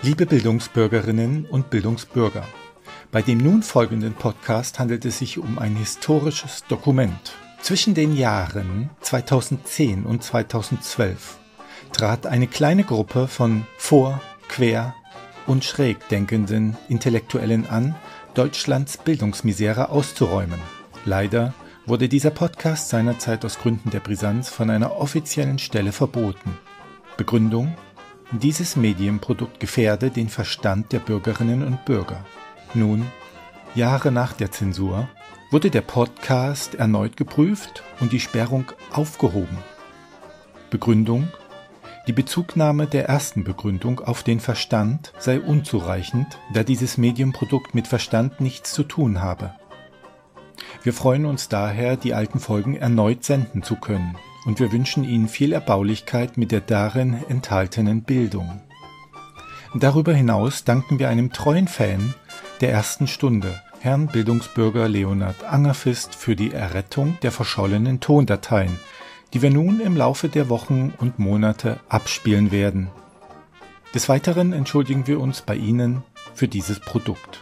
Liebe Bildungsbürgerinnen und Bildungsbürger, bei dem nun folgenden Podcast handelt es sich um ein historisches Dokument. Zwischen den Jahren 2010 und 2012 trat eine kleine Gruppe von vor, quer und schräg denkenden Intellektuellen an, Deutschlands Bildungsmisere auszuräumen. Leider wurde dieser Podcast seinerzeit aus Gründen der Brisanz von einer offiziellen Stelle verboten. Begründung dieses Medienprodukt gefährde den Verstand der Bürgerinnen und Bürger. Nun, Jahre nach der Zensur, wurde der Podcast erneut geprüft und die Sperrung aufgehoben. Begründung Die Bezugnahme der ersten Begründung auf den Verstand sei unzureichend, da dieses Medienprodukt mit Verstand nichts zu tun habe. Wir freuen uns daher, die alten Folgen erneut senden zu können und wir wünschen Ihnen viel Erbaulichkeit mit der darin enthaltenen Bildung. Darüber hinaus danken wir einem treuen Fan der ersten Stunde, Herrn Bildungsbürger Leonhard Angerfist, für die Errettung der verschollenen Tondateien, die wir nun im Laufe der Wochen und Monate abspielen werden. Des Weiteren entschuldigen wir uns bei Ihnen für dieses Produkt.